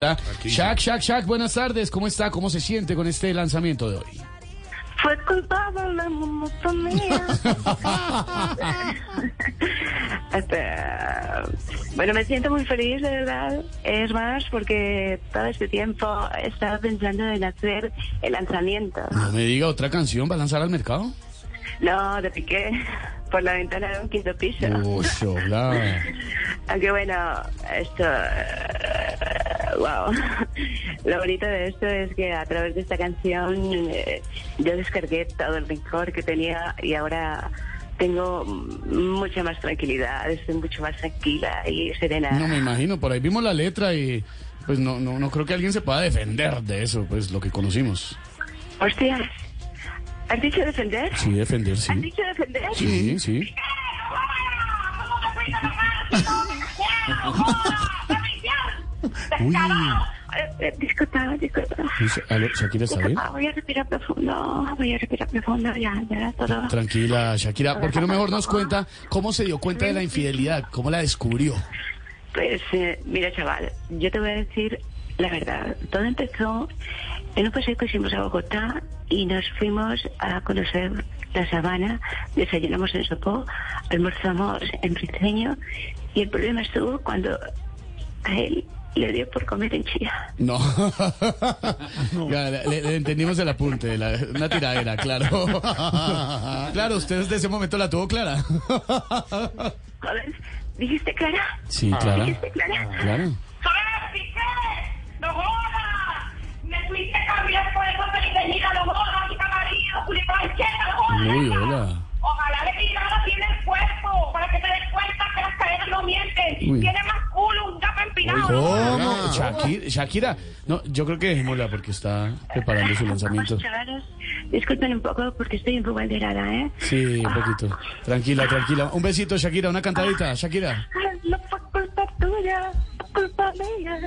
Shaq, Shaq, Shaq, buenas tardes. ¿Cómo está? ¿Cómo se siente con este lanzamiento de hoy? Fue culpa de la monotonía. Bueno, me siento muy feliz, de verdad. Es más, porque todo este tiempo he estado pensando en hacer el lanzamiento. No me diga otra canción, ¿va a lanzar al mercado? No, de piqué por la ventana de un quinto piso. Uy. Aunque bueno, esto... Wow. Lo bonito de esto es que a través de esta canción eh, yo descargué todo el rencor que tenía y ahora tengo mucha más tranquilidad, estoy mucho más tranquila y serena. No me imagino, por ahí vimos la letra y pues no, no, no creo que alguien se pueda defender de eso, pues lo que conocimos. Hostias, ¿has dicho defender? Sí, defender, sí. ¿Has dicho defender? Sí, sí. Uy. Eh, Disculpa, disculpa. Aló, Shakira, ¿está bien? Disculpa, voy a respirar profundo, voy a respirar profundo, ya, ya, todo. Tranquila, Shakira. ¿Por qué no mejor nos cuenta cómo se dio cuenta de la infidelidad? ¿Cómo la descubrió? Pues eh, mira, chaval, yo te voy a decir la verdad. Todo empezó en un paseo que hicimos a Bogotá y nos fuimos a conocer la sabana, desayunamos en Sopó, almorzamos en Briceño y el problema estuvo cuando a él le dio por comer en Chía. No. Ya, le, le entendimos el apunte, la- una tiradera, claro. claro, usted desde ese momento la tuvo clara. Joder, ¿dijiste Clara? Sí, Clara. ¿Dijiste Clara? Claro. ¡Joder, Piqué! ¡No jodas! ¡Me fuiste a cambiar por eso felicidad! ¡No jodas, mi marido! ¡Culipán, cheta, no jodas! Uy, hola. Ojalá le tirara tiene el cuerpo para que te des cuenta que las cadenas no mienten. Tiene más culo, un gato empinado. ¿Cómo? Shakira, Shakira. No, yo creo que dejémosla porque está preparando su lanzamiento. Disculpen un poco porque estoy un poco alterada, ¿eh? Sí, un poquito. Tranquila, tranquila. Un besito, Shakira, una cantadita, Shakira. No fue culpa tuya, fue culpa mía.